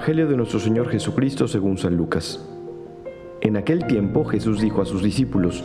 Evangelio de nuestro Señor Jesucristo según San Lucas. En aquel tiempo Jesús dijo a sus discípulos,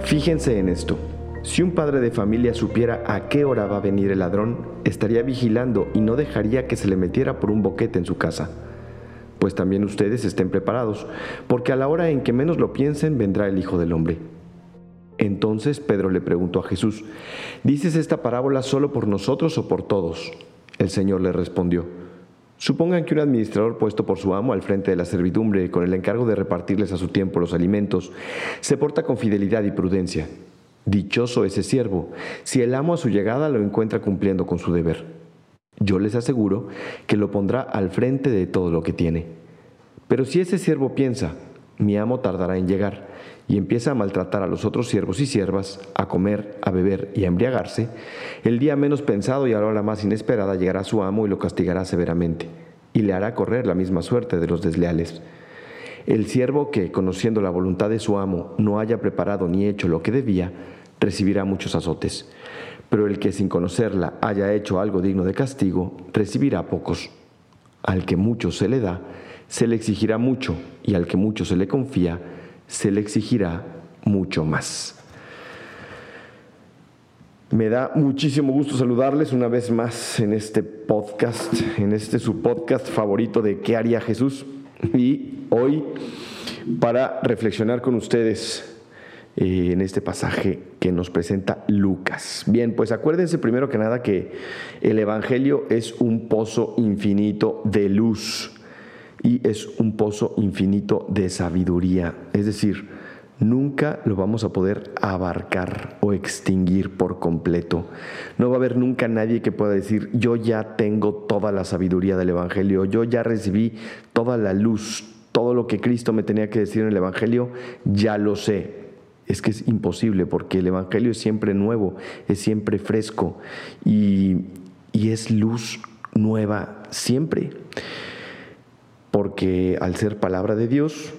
Fíjense en esto, si un padre de familia supiera a qué hora va a venir el ladrón, estaría vigilando y no dejaría que se le metiera por un boquete en su casa. Pues también ustedes estén preparados, porque a la hora en que menos lo piensen vendrá el Hijo del Hombre. Entonces Pedro le preguntó a Jesús, ¿dices esta parábola solo por nosotros o por todos? El Señor le respondió, Supongan que un administrador puesto por su amo al frente de la servidumbre con el encargo de repartirles a su tiempo los alimentos, se porta con fidelidad y prudencia. Dichoso ese siervo, si el amo a su llegada lo encuentra cumpliendo con su deber. Yo les aseguro que lo pondrá al frente de todo lo que tiene. Pero si ese siervo piensa, mi amo tardará en llegar, y empieza a maltratar a los otros siervos y siervas, a comer, a beber y a embriagarse, el día menos pensado y a la hora más inesperada llegará su amo y lo castigará severamente, y le hará correr la misma suerte de los desleales. El siervo que, conociendo la voluntad de su amo, no haya preparado ni hecho lo que debía, recibirá muchos azotes. Pero el que sin conocerla haya hecho algo digno de castigo, recibirá pocos. Al que mucho se le da, se le exigirá mucho, y al que mucho se le confía, se le exigirá mucho más. Me da muchísimo gusto saludarles una vez más en este podcast, en este su podcast favorito de ¿Qué haría Jesús? Y hoy para reflexionar con ustedes eh, en este pasaje que nos presenta Lucas. Bien, pues acuérdense primero que nada que el Evangelio es un pozo infinito de luz y es un pozo infinito de sabiduría. Es decir, nunca lo vamos a poder abarcar o extinguir por completo. No va a haber nunca nadie que pueda decir, yo ya tengo toda la sabiduría del Evangelio, yo ya recibí toda la luz, todo lo que Cristo me tenía que decir en el Evangelio, ya lo sé. Es que es imposible porque el Evangelio es siempre nuevo, es siempre fresco y, y es luz nueva siempre porque al ser palabra de Dios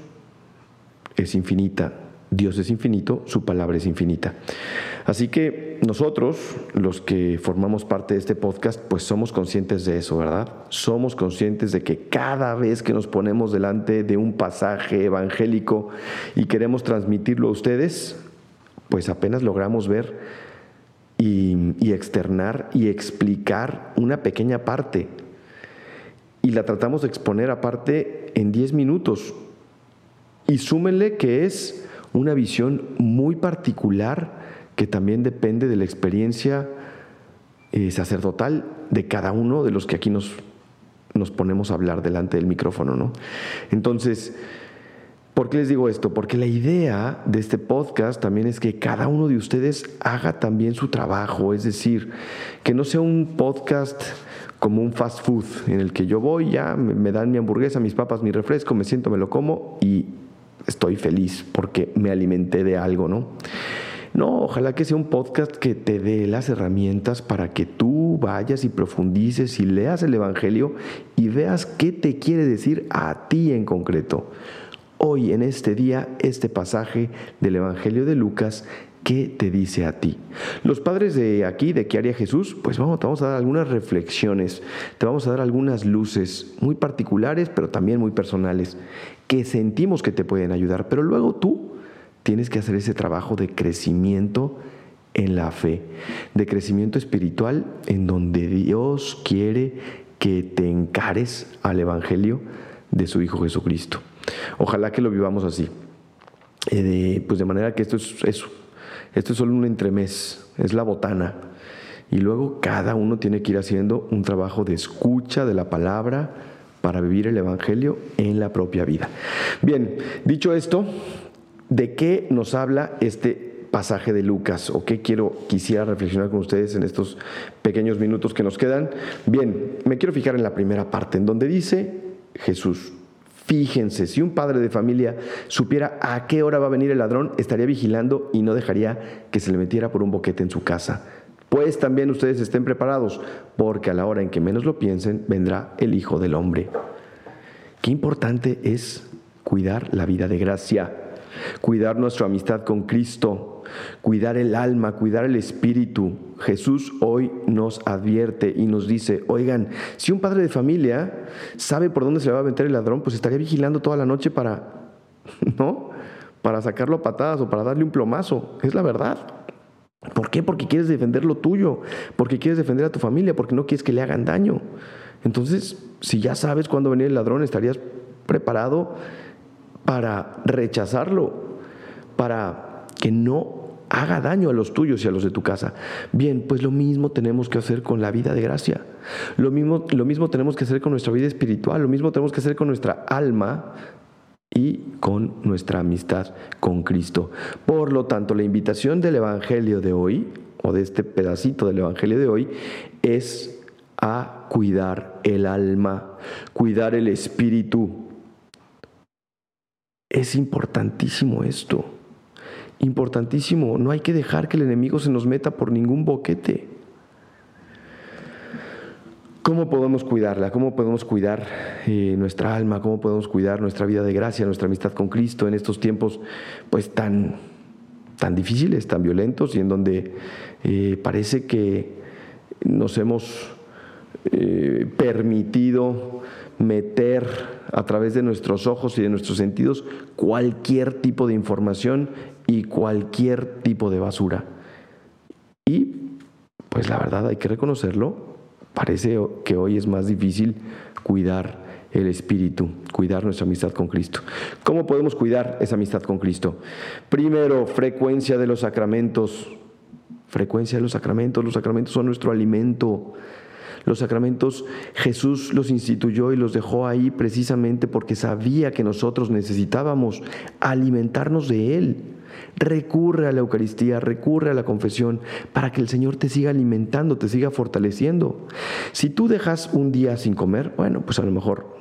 es infinita. Dios es infinito, su palabra es infinita. Así que nosotros, los que formamos parte de este podcast, pues somos conscientes de eso, ¿verdad? Somos conscientes de que cada vez que nos ponemos delante de un pasaje evangélico y queremos transmitirlo a ustedes, pues apenas logramos ver y, externar y explicar una pequeña parte y la tratamos de exponer aparte en 10 minutos. Y súmenle que es una visión muy particular que también depende de la experiencia eh, sacerdotal de cada uno de los que aquí nos, nos ponemos a hablar delante del micrófono. ¿no? Entonces, ¿por qué les digo esto? Porque la idea de este podcast también es que cada uno de ustedes haga también su trabajo, es decir, que no sea un podcast como un fast food en el que yo voy, ya me dan mi hamburguesa, mis papas, mi refresco, me siento, me lo como y estoy feliz porque me alimenté de algo, ¿no? No, ojalá que sea un podcast que te dé las herramientas para que tú vayas y profundices y leas el Evangelio y veas qué te quiere decir a ti en concreto. Hoy, en este día, este pasaje del Evangelio de Lucas ¿Qué te dice a ti? Los padres de aquí, de qué haría Jesús, pues vamos, te vamos a dar algunas reflexiones, te vamos a dar algunas luces muy particulares, pero también muy personales, que sentimos que te pueden ayudar, pero luego tú tienes que hacer ese trabajo de crecimiento en la fe, de crecimiento espiritual en donde Dios quiere que te encares al Evangelio de su Hijo Jesucristo. Ojalá que lo vivamos así. Eh, pues de manera que esto es eso, esto es solo un entremés, es la botana. Y luego cada uno tiene que ir haciendo un trabajo de escucha de la palabra para vivir el Evangelio en la propia vida. Bien, dicho esto, ¿de qué nos habla este pasaje de Lucas o qué quiero quisiera reflexionar con ustedes en estos pequeños minutos que nos quedan? Bien, me quiero fijar en la primera parte en donde dice Jesús, Fíjense, si un padre de familia supiera a qué hora va a venir el ladrón, estaría vigilando y no dejaría que se le metiera por un boquete en su casa. Pues también ustedes estén preparados, porque a la hora en que menos lo piensen, vendrá el Hijo del Hombre. Qué importante es cuidar la vida de gracia, cuidar nuestra amistad con Cristo, cuidar el alma, cuidar el espíritu. Jesús hoy nos advierte y nos dice, oigan, si un padre de familia sabe por dónde se le va a meter el ladrón, pues estaría vigilando toda la noche para, ¿no? Para sacarlo a patadas o para darle un plomazo. Es la verdad. ¿Por qué? Porque quieres defender lo tuyo, porque quieres defender a tu familia, porque no quieres que le hagan daño. Entonces, si ya sabes cuándo venir el ladrón, estarías preparado para rechazarlo, para que no haga daño a los tuyos y a los de tu casa. Bien, pues lo mismo tenemos que hacer con la vida de gracia. Lo mismo, lo mismo tenemos que hacer con nuestra vida espiritual, lo mismo tenemos que hacer con nuestra alma y con nuestra amistad con Cristo. Por lo tanto, la invitación del Evangelio de hoy, o de este pedacito del Evangelio de hoy, es a cuidar el alma, cuidar el espíritu. Es importantísimo esto, importantísimo. No hay que dejar que el enemigo se nos meta por ningún boquete. ¿Cómo podemos cuidarla? ¿Cómo podemos cuidar eh, nuestra alma? ¿Cómo podemos cuidar nuestra vida de gracia, nuestra amistad con Cristo en estos tiempos pues tan, tan difíciles, tan violentos y en donde eh, parece que nos hemos eh, permitido meter a través de nuestros ojos y de nuestros sentidos cualquier tipo de información y cualquier tipo de basura. Y pues la verdad hay que reconocerlo, Parece que hoy es más difícil cuidar el espíritu, cuidar nuestra amistad con Cristo. ¿Cómo podemos cuidar esa amistad con Cristo? Primero, frecuencia de los sacramentos. Frecuencia de los sacramentos. Los sacramentos son nuestro alimento. Los sacramentos Jesús los instituyó y los dejó ahí precisamente porque sabía que nosotros necesitábamos alimentarnos de Él. Recurre a la Eucaristía, recurre a la confesión para que el Señor te siga alimentando, te siga fortaleciendo. Si tú dejas un día sin comer, bueno, pues a lo mejor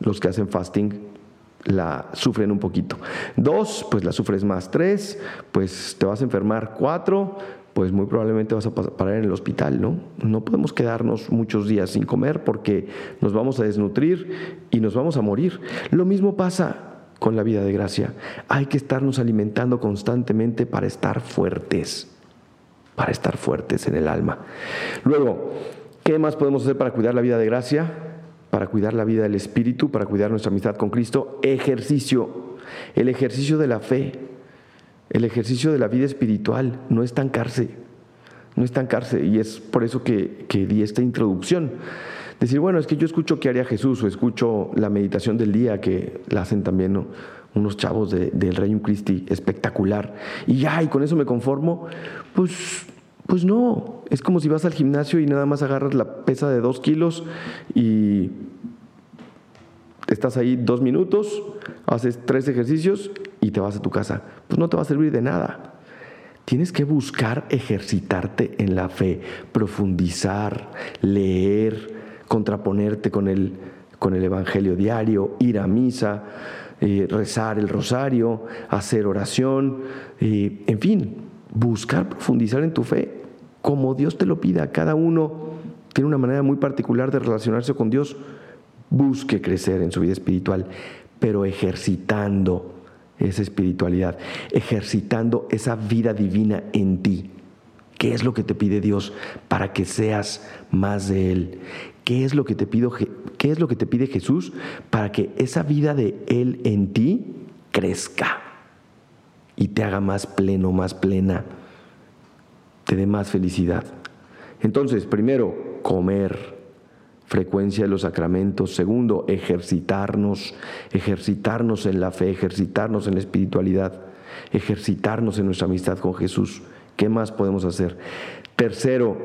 los que hacen fasting la sufren un poquito. Dos, pues la sufres más. Tres, pues te vas a enfermar. Cuatro, pues muy probablemente vas a parar en el hospital, ¿no? No podemos quedarnos muchos días sin comer porque nos vamos a desnutrir y nos vamos a morir. Lo mismo pasa con la vida de gracia. Hay que estarnos alimentando constantemente para estar fuertes, para estar fuertes en el alma. Luego, ¿qué más podemos hacer para cuidar la vida de gracia? Para cuidar la vida del Espíritu, para cuidar nuestra amistad con Cristo. Ejercicio, el ejercicio de la fe, el ejercicio de la vida espiritual, no estancarse, no estancarse. Y es por eso que, que di esta introducción decir, bueno, es que yo escucho qué haría Jesús o escucho la meditación del día que la hacen también unos chavos del Reino Christi espectacular y ya, y con eso me conformo, pues, pues no, es como si vas al gimnasio y nada más agarras la pesa de dos kilos y estás ahí dos minutos, haces tres ejercicios y te vas a tu casa. Pues no te va a servir de nada. Tienes que buscar ejercitarte en la fe, profundizar, leer, contraponerte con el, con el Evangelio diario, ir a misa, eh, rezar el rosario, hacer oración, eh, en fin, buscar profundizar en tu fe, como Dios te lo pida. Cada uno tiene una manera muy particular de relacionarse con Dios. Busque crecer en su vida espiritual, pero ejercitando esa espiritualidad, ejercitando esa vida divina en ti. ¿Qué es lo que te pide Dios para que seas más de Él? ¿Qué es lo que te pido, qué es lo que te pide Jesús para que esa vida de él en ti crezca y te haga más pleno, más plena, te dé más felicidad? Entonces, primero, comer, frecuencia de los sacramentos. Segundo, ejercitarnos, ejercitarnos en la fe, ejercitarnos en la espiritualidad, ejercitarnos en nuestra amistad con Jesús. ¿Qué más podemos hacer? Tercero,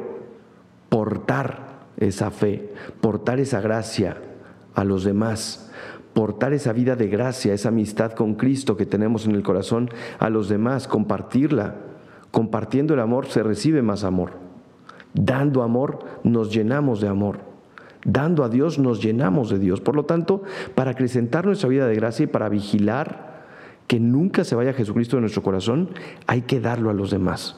portar esa fe, portar esa gracia a los demás, portar esa vida de gracia, esa amistad con Cristo que tenemos en el corazón a los demás, compartirla. Compartiendo el amor se recibe más amor. Dando amor nos llenamos de amor. Dando a Dios nos llenamos de Dios. Por lo tanto, para acrecentar nuestra vida de gracia y para vigilar que nunca se vaya Jesucristo de nuestro corazón, hay que darlo a los demás.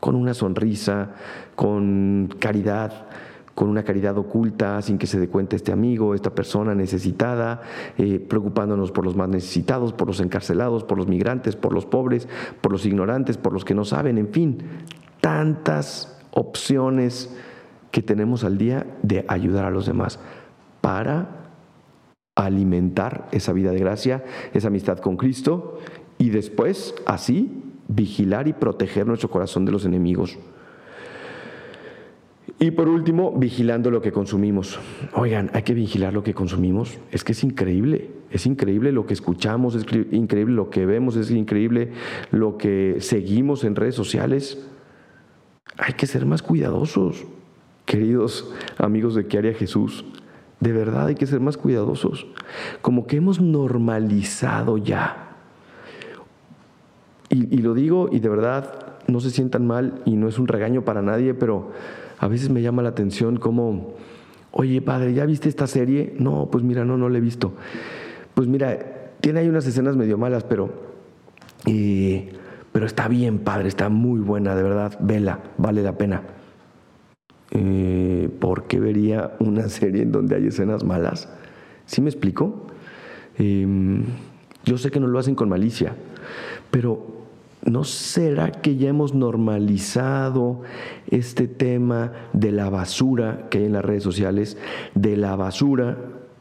Con una sonrisa, con caridad, con una caridad oculta, sin que se dé cuenta este amigo, esta persona necesitada, eh, preocupándonos por los más necesitados, por los encarcelados, por los migrantes, por los pobres, por los ignorantes, por los que no saben, en fin, tantas opciones que tenemos al día de ayudar a los demás para alimentar esa vida de gracia, esa amistad con Cristo y después así vigilar y proteger nuestro corazón de los enemigos. Y por último, vigilando lo que consumimos. Oigan, hay que vigilar lo que consumimos. Es que es increíble, es increíble lo que escuchamos, es increíble lo que vemos, es increíble lo que seguimos en redes sociales. Hay que ser más cuidadosos, queridos amigos de ¿Qué haría Jesús? De verdad hay que ser más cuidadosos. Como que hemos normalizado ya. Y, y lo digo y de verdad no se sientan mal y no es un regaño para nadie, pero a veces me llama la atención como, oye padre, ¿ya viste esta serie? No, pues mira, no, no la he visto. Pues mira, tiene ahí unas escenas medio malas, pero, eh, pero está bien padre, está muy buena, de verdad, vela, vale la pena. Eh, ¿Por qué vería una serie en donde hay escenas malas? ¿Sí me explico? Em, yo sé que no lo hacen con malicia, pero ¿No será que ya hemos normalizado este tema de la basura que hay en las redes sociales, de la basura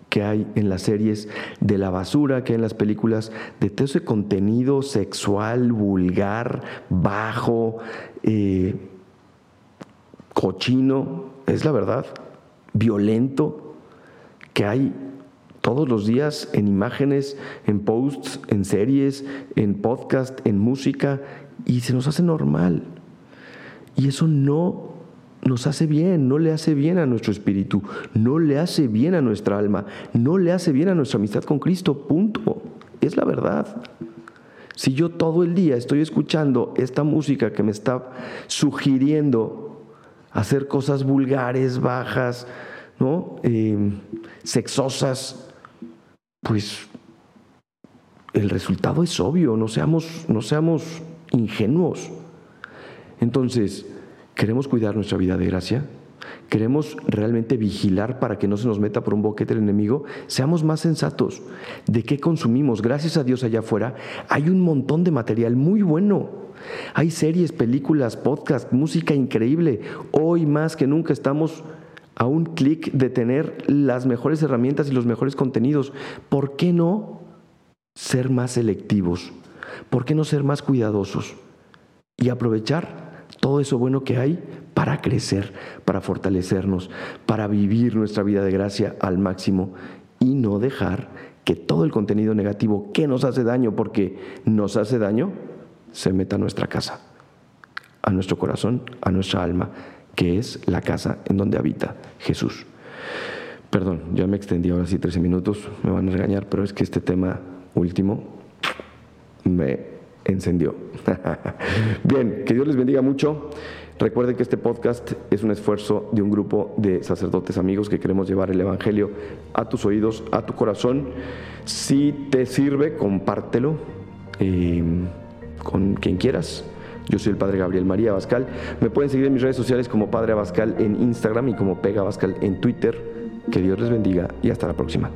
que hay en las series, de la basura que hay en las películas, de todo ese contenido sexual, vulgar, bajo, eh, cochino, es la verdad, violento, que hay todos los días en imágenes, en posts, en series, en podcast, en música, y se nos hace normal. Y eso no nos hace bien, no le hace bien a nuestro espíritu, no le hace bien a nuestra alma, no le hace bien a nuestra amistad con Cristo, punto. Es la verdad. Si yo todo el día estoy escuchando esta música que me está sugiriendo hacer cosas vulgares, bajas, ¿no? Eh, sexosas, pues el resultado es obvio, no seamos, no seamos ingenuos. Entonces, ¿queremos cuidar nuestra vida de gracia? ¿Queremos realmente vigilar para que no se nos meta por un boquete el enemigo? Seamos más sensatos. ¿De qué consumimos? Gracias a Dios allá afuera hay un montón de material muy bueno. Hay series, películas, podcasts, música increíble. Hoy más que nunca estamos a un clic de tener las mejores herramientas y los mejores contenidos. ¿Por qué no ser más selectivos? ¿Por qué no ser más cuidadosos? Y aprovechar todo eso bueno que hay para crecer, para fortalecernos, para vivir nuestra vida de gracia al máximo y no dejar que todo el contenido negativo que nos hace daño, porque nos hace daño, se meta a nuestra casa, a nuestro corazón, a nuestra alma que es la casa en donde habita Jesús. Perdón, ya me extendí ahora sí 13 minutos, me van a regañar, pero es que este tema último me encendió. Bien, que Dios les bendiga mucho. Recuerden que este podcast es un esfuerzo de un grupo de sacerdotes amigos que queremos llevar el Evangelio a tus oídos, a tu corazón. Si te sirve, compártelo eh, con quien quieras. Yo soy el Padre Gabriel María Abascal. Me pueden seguir en mis redes sociales como Padre Abascal en Instagram y como Pega Abascal en Twitter. Que Dios les bendiga y hasta la próxima.